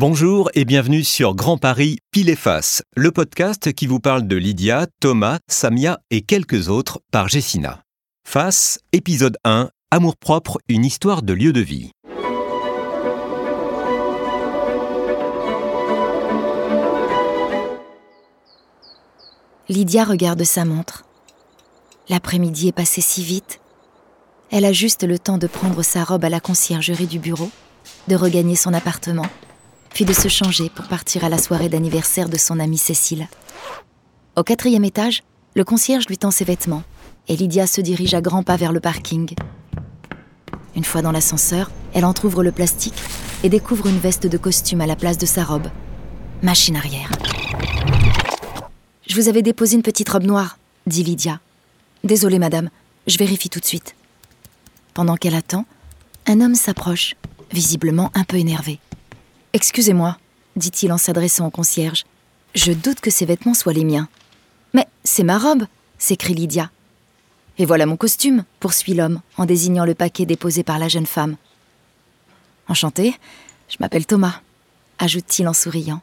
Bonjour et bienvenue sur Grand Paris Pile et Face, le podcast qui vous parle de Lydia, Thomas, Samia et quelques autres par Jessina. Face, épisode 1, Amour propre, une histoire de lieu de vie. Lydia regarde sa montre. L'après-midi est passé si vite. Elle a juste le temps de prendre sa robe à la conciergerie du bureau, de regagner son appartement, puis de se changer pour partir à la soirée d'anniversaire de son amie Cécile. Au quatrième étage, le concierge lui tend ses vêtements et Lydia se dirige à grands pas vers le parking. Une fois dans l'ascenseur, elle entr'ouvre le plastique et découvre une veste de costume à la place de sa robe. Machine arrière. Je vous avais déposé une petite robe noire, dit Lydia. Désolée, madame, je vérifie tout de suite. Pendant qu'elle attend, un homme s'approche, visiblement un peu énervé. Excusez-moi, dit-il en s'adressant au concierge. Je doute que ces vêtements soient les miens. Mais c'est ma robe s'écrie Lydia. Et voilà mon costume, poursuit l'homme en désignant le paquet déposé par la jeune femme. Enchanté, je m'appelle Thomas, ajoute-t-il en souriant.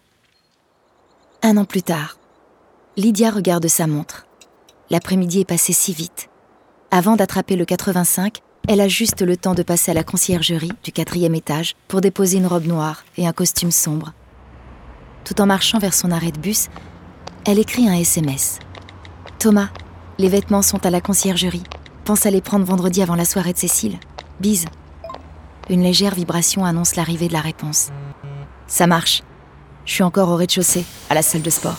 Un an plus tard, Lydia regarde sa montre. L'après-midi est passé si vite. Avant d'attraper le 85, elle a juste le temps de passer à la conciergerie du quatrième étage pour déposer une robe noire et un costume sombre. Tout en marchant vers son arrêt de bus, elle écrit un SMS. Thomas, les vêtements sont à la conciergerie. Pense à les prendre vendredi avant la soirée de Cécile. Bise. Une légère vibration annonce l'arrivée de la réponse. Ça marche. Je suis encore au rez-de-chaussée, à la salle de sport.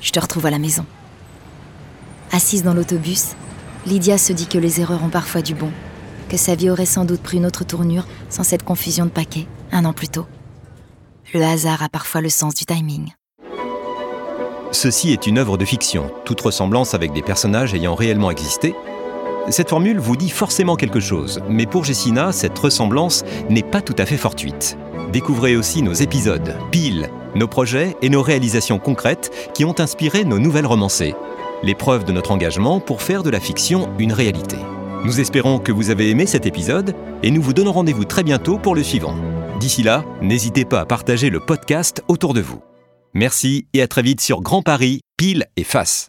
Je te retrouve à la maison. Assise dans l'autobus, Lydia se dit que les erreurs ont parfois du bon, que sa vie aurait sans doute pris une autre tournure sans cette confusion de paquets, un an plus tôt. Le hasard a parfois le sens du timing. Ceci est une œuvre de fiction, toute ressemblance avec des personnages ayant réellement existé. Cette formule vous dit forcément quelque chose, mais pour Jessina, cette ressemblance n'est pas tout à fait fortuite. Découvrez aussi nos épisodes, piles, nos projets et nos réalisations concrètes qui ont inspiré nos nouvelles romancées. Les preuves de notre engagement pour faire de la fiction une réalité. Nous espérons que vous avez aimé cet épisode et nous vous donnons rendez-vous très bientôt pour le suivant. D'ici là, n'hésitez pas à partager le podcast autour de vous. Merci et à très vite sur Grand Paris, pile et face.